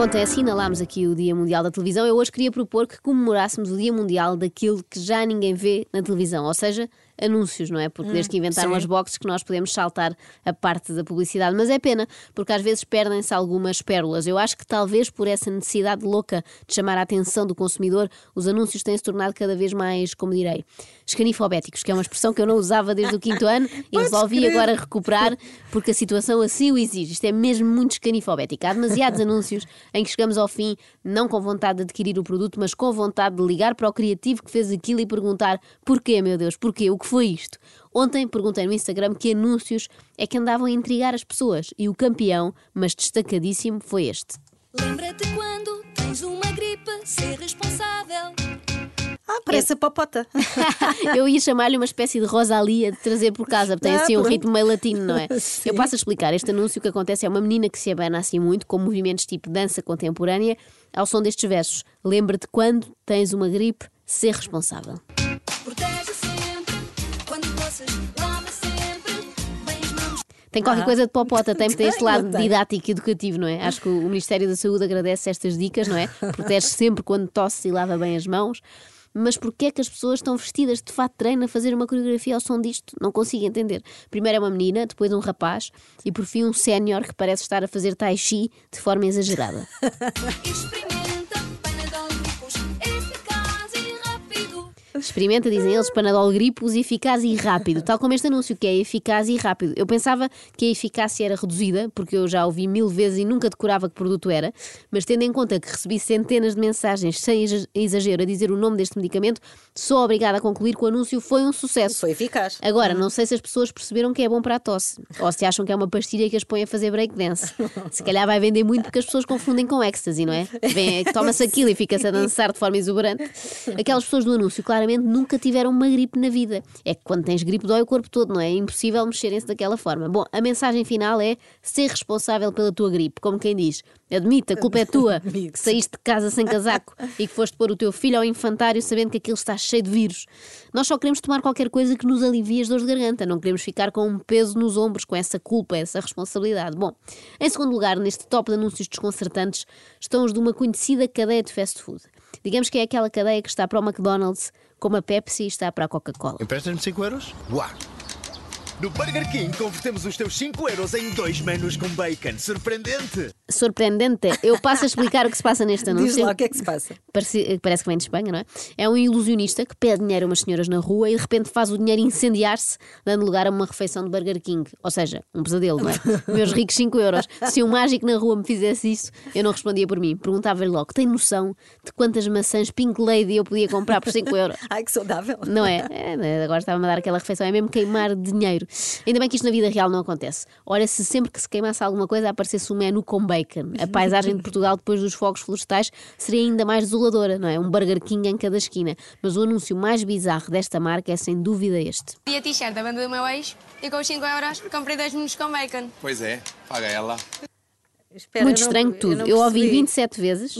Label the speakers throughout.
Speaker 1: Ontem assinalámos aqui o Dia Mundial da Televisão. Eu hoje queria propor que comemorássemos o Dia Mundial daquilo que já ninguém vê na televisão, ou seja, anúncios, não é? Porque desde que inventaram
Speaker 2: sim.
Speaker 1: as boxes que nós podemos saltar a parte da publicidade. Mas é pena, porque às vezes perdem-se algumas pérolas. Eu acho que talvez por essa necessidade louca de chamar a atenção do consumidor, os anúncios têm se tornado cada vez mais, como direi, escanifobéticos, que é uma expressão que eu não usava desde o quinto ano e resolvi
Speaker 2: crer.
Speaker 1: agora recuperar porque a situação assim o exige. Isto é mesmo muito escanifobético. Há demasiados anúncios em que chegamos ao fim não com vontade de adquirir o produto, mas com vontade de ligar para o criativo que fez aquilo e perguntar porquê, meu Deus, porquê? O que foi isto? Ontem perguntei no Instagram que anúncios é que andavam a intrigar as pessoas e o campeão, mas destacadíssimo, foi este.
Speaker 3: Lembra-te quando tens uma gripe, ser responsável.
Speaker 2: Ah, parece a popota.
Speaker 1: Eu ia chamar-lhe uma espécie de Rosalia de trazer por casa, porque tem
Speaker 2: Ah,
Speaker 1: assim um
Speaker 2: pronto.
Speaker 1: ritmo meio latino, não é?
Speaker 2: Sim.
Speaker 1: Eu passo a explicar. Este anúncio o que acontece é uma menina que se abana assim muito, com movimentos tipo dança contemporânea, ao som destes versos. Lembra-te quando tens uma gripe, ser responsável. Tem qualquer coisa de popota, tem, tem este lado didático e educativo, não é? Acho que o Ministério da Saúde agradece estas dicas, não é? Protege sempre quando tosse e lava bem as mãos. Mas porquê é que as pessoas estão vestidas de fato de treino a fazer uma coreografia ao som disto? Não consigo entender. Primeiro é uma menina, depois um rapaz e por fim um sénior que parece estar a fazer tai chi de forma exagerada.
Speaker 3: Experimenta,
Speaker 1: dizem eles, Panadol gripos eficaz e rápido, tal como este anúncio, que é eficaz e rápido. Eu pensava que a eficácia era reduzida, porque eu já ouvi mil vezes e nunca decorava que produto era, mas tendo em conta que recebi centenas de mensagens sem exa- exagero a dizer o nome deste medicamento, sou obrigada a concluir que o anúncio foi um sucesso.
Speaker 2: Foi eficaz.
Speaker 1: Agora, não sei se as pessoas perceberam que é bom para a tosse ou se acham que é uma pastilha que as põe a fazer breakdance. Se calhar vai vender muito porque as pessoas confundem com ecstasy, não é? Toma-se aquilo e fica-se a dançar de forma exuberante. Aquelas pessoas do anúncio claramente nunca tiveram uma gripe na vida. É que quando tens gripe dói o corpo todo, não é? É impossível mexerem-se daquela forma. Bom, a mensagem final é ser responsável pela tua gripe, como quem diz. Admite, a culpa é tua, que saíste de casa sem casaco e que foste pôr o teu filho ao infantário sabendo que aquilo está cheio de vírus. Nós só queremos tomar qualquer coisa que nos alivie as dores de garganta, não queremos ficar com um peso nos ombros, com essa culpa, essa responsabilidade. Bom, em segundo lugar, neste top de anúncios desconcertantes, estão os de uma conhecida cadeia de fast food. Digamos que é aquela cadeia que está para o McDonald's, como a Pepsi está para a Coca-Cola.
Speaker 4: Emprestas-me 5 euros? Uau! No Burger King convertemos os teus 5 euros em dois menus com bacon. Surpreendente!
Speaker 1: Surpreendente. Eu passo a explicar o que se passa neste anúncio.
Speaker 2: Diz lá o que é que se passa.
Speaker 1: Parece, parece que vem de Espanha, não é? É um ilusionista que pede dinheiro a umas senhoras na rua e de repente faz o dinheiro incendiar-se, dando lugar a uma refeição de Burger King. Ou seja, um pesadelo, não é? Meus ricos 5 euros. Se um mágico na rua me fizesse isso, eu não respondia por mim. Perguntava-lhe logo: tem noção de quantas maçãs Pink Lady eu podia comprar por 5 euros?
Speaker 2: Ai, que saudável.
Speaker 1: Não é? É? Agora estava-me a dar aquela refeição, é mesmo queimar dinheiro. Ainda bem que isto na vida real não acontece. Olha, se sempre que se queimasse alguma coisa aparecesse um menu com bacon, a paisagem de Portugal depois dos fogos florestais seria ainda mais desoladora, não é? Um Burger King em cada esquina. Mas o anúncio mais bizarro desta marca é sem dúvida este.
Speaker 5: E a t-shirt da banda do meu ex e com os 5 euros comprei dois menus com bacon.
Speaker 4: Pois é, paga ela.
Speaker 2: Espera,
Speaker 1: Muito
Speaker 2: eu não-
Speaker 1: estranho tudo.
Speaker 2: não
Speaker 1: Eu, ouvi
Speaker 2: percebi.
Speaker 1: 27 vezes.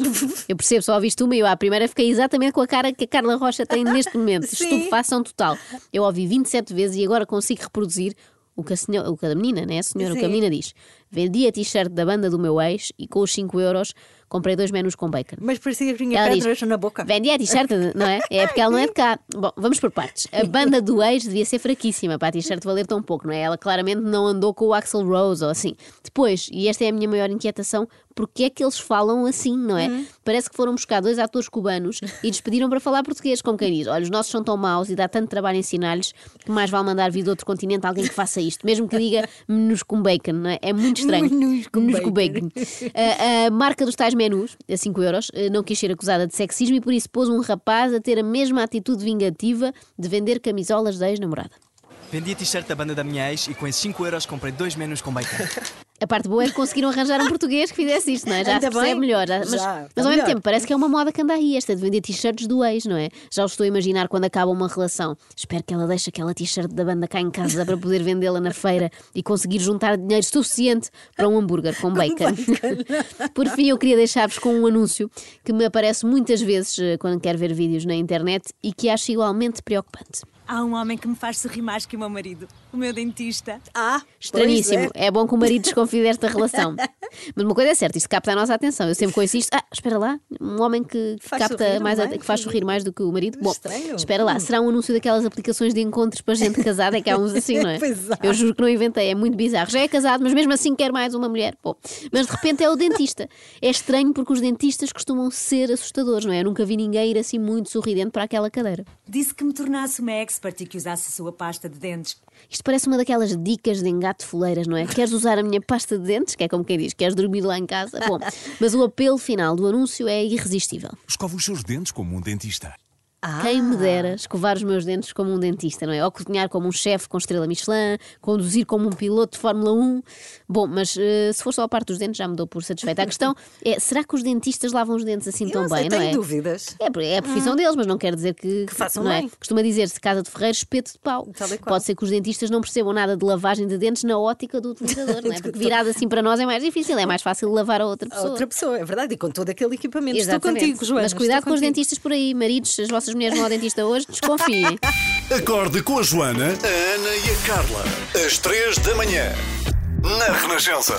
Speaker 1: Eu percebo, só ouviste uma e eu à primeira fiquei exatamente com a cara que a Carla Rocha tem neste momento.
Speaker 2: Sim.
Speaker 1: Estupefação total. Eu ouvi 27 vezes e agora consigo reproduzir o que a, senhora, o que a menina, né? A senhora, o que a
Speaker 2: Sim.
Speaker 1: menina diz. Vendi a t-shirt da banda do meu ex e com os 5 euros comprei dois menus com bacon.
Speaker 2: Mas parecia que tinha
Speaker 1: Ela diz,
Speaker 2: pedras na boca.
Speaker 1: Vendi a t-shirt, não é? É porque ela não é de cá. Bom, vamos por partes. A banda do ex devia ser fraquíssima para a t-shirt valer tão pouco, não é? Ela claramente não andou com o Axel Rose ou assim. Depois, e esta é a minha maior inquietação, porque é que eles falam assim, não é?
Speaker 2: Uhum.
Speaker 1: Parece que foram buscar dois atores cubanos e despediram para falar português, como quem diz: olha, os nossos são tão maus e dá tanto trabalho ensinar-lhes que mais vale mandar vir de outro continente alguém que faça isto, mesmo que diga menus com bacon, não é? É muito estranho.
Speaker 2: Menus com bacon.
Speaker 1: bacon. A, a marca dos tais menus, a 5 euros, eh, não quis ser acusada de sexismo e por isso pôs um rapaz a ter a mesma atitude vingativa de vender camisolas da ex-namorada.
Speaker 6: Vendi a t-shirt da banda da minha ex e com esses 5 euros comprei dois menus com bacon.
Speaker 1: A parte boa é que conseguiram arranjar um português que fizesse isto, não é? Já
Speaker 2: Ainda
Speaker 1: se percebe
Speaker 2: bem.
Speaker 1: melhor. já- mas,
Speaker 2: Já,
Speaker 1: mas ao mesmo tempo, parece que é uma moda que anda aí, esta de vender t-shirts do ex, não é? Já o estou a imaginar quando acaba uma relação. Espero que ela deixe aquela t-shirt da banda cá em casa para poder vendê-la na feira e conseguir juntar dinheiro suficiente para um hambúrguer com bacon. Por fim, eu queria deixar-vos com um anúncio que me aparece muitas vezes eh, quando quero ver vídeos na internet e que acho igualmente preocupante.
Speaker 7: Há um homem que me faz sorrir mais que o meu marido, o meu dentista.
Speaker 2: Ah,
Speaker 1: Estranhíssimo.
Speaker 2: é.
Speaker 1: É. bom que o marido desconfie desta relação. Mas uma coisa é certa, isto capta a nossa atenção. Eu sempre conheço isto. Ah, espera lá, um homem que
Speaker 2: Faz
Speaker 1: capta
Speaker 2: sorrir
Speaker 1: mais, que faz sorrir mais do que o marido. Bom,
Speaker 2: Estranho.
Speaker 1: espera lá, será um anúncio daquelas aplicações de encontros para gente casada? É que há uns assim, não é? Eu juro que não inventei, é muito bizarro. Já é casado, mas mesmo assim quer mais uma mulher. Bom, mas de repente é o dentista. É estranho porque os dentistas costumam ser assustadores, não é? Eu nunca vi ninguém ir assim muito sorridente para aquela cadeira.
Speaker 7: Disse que me tornasse uma expert e que usasse a sua pasta de dentes.
Speaker 1: Isto parece uma daquelas dicas de engate foleiras, não é? Queres usar a minha pasta de dentes? Que é como quem diz, queres dormir lá em casa? Bom, mas o apelo final do anúncio é irresistível.
Speaker 8: Escova os seus dentes como um dentista.
Speaker 1: Quem me dera escovar os meus dentes como um dentista, não é? Ou cozinhar como um chefe com estrela Michelin, conduzir como um piloto de Fórmula 1. Bom, mas eh, se for só a parte dos dentes, já me dou por satisfeita. A questão é: será que os dentistas lavam os dentes assim tão
Speaker 2: Eu
Speaker 1: bem,
Speaker 2: sei,
Speaker 1: não
Speaker 2: tenho
Speaker 1: é?
Speaker 2: dúvidas.
Speaker 1: É, é a profissão deles, mas não quer dizer que,
Speaker 2: Que façam
Speaker 1: não é?
Speaker 2: bem.
Speaker 1: Costuma dizer-se casa de ferreiro, espeto de pau. Pode ser que os dentistas não percebam nada de lavagem de dentes na ótica do utilizador, não é? Porque virado assim para nós é mais difícil, é mais fácil lavar a outra
Speaker 2: A
Speaker 1: pessoa.
Speaker 2: Outra pessoa, é verdade, e com todo aquele equipamento.
Speaker 1: Exatamente.
Speaker 2: Estou contigo, Joana.
Speaker 1: Mas cuidado com os
Speaker 2: contigo.
Speaker 1: dentistas por aí, maridos, as vossas mulheres vão ao dentista hoje, desconfiem.
Speaker 8: Acorde com a Joana, a Ana e a Carla. Às três da manhã. Na Renascença.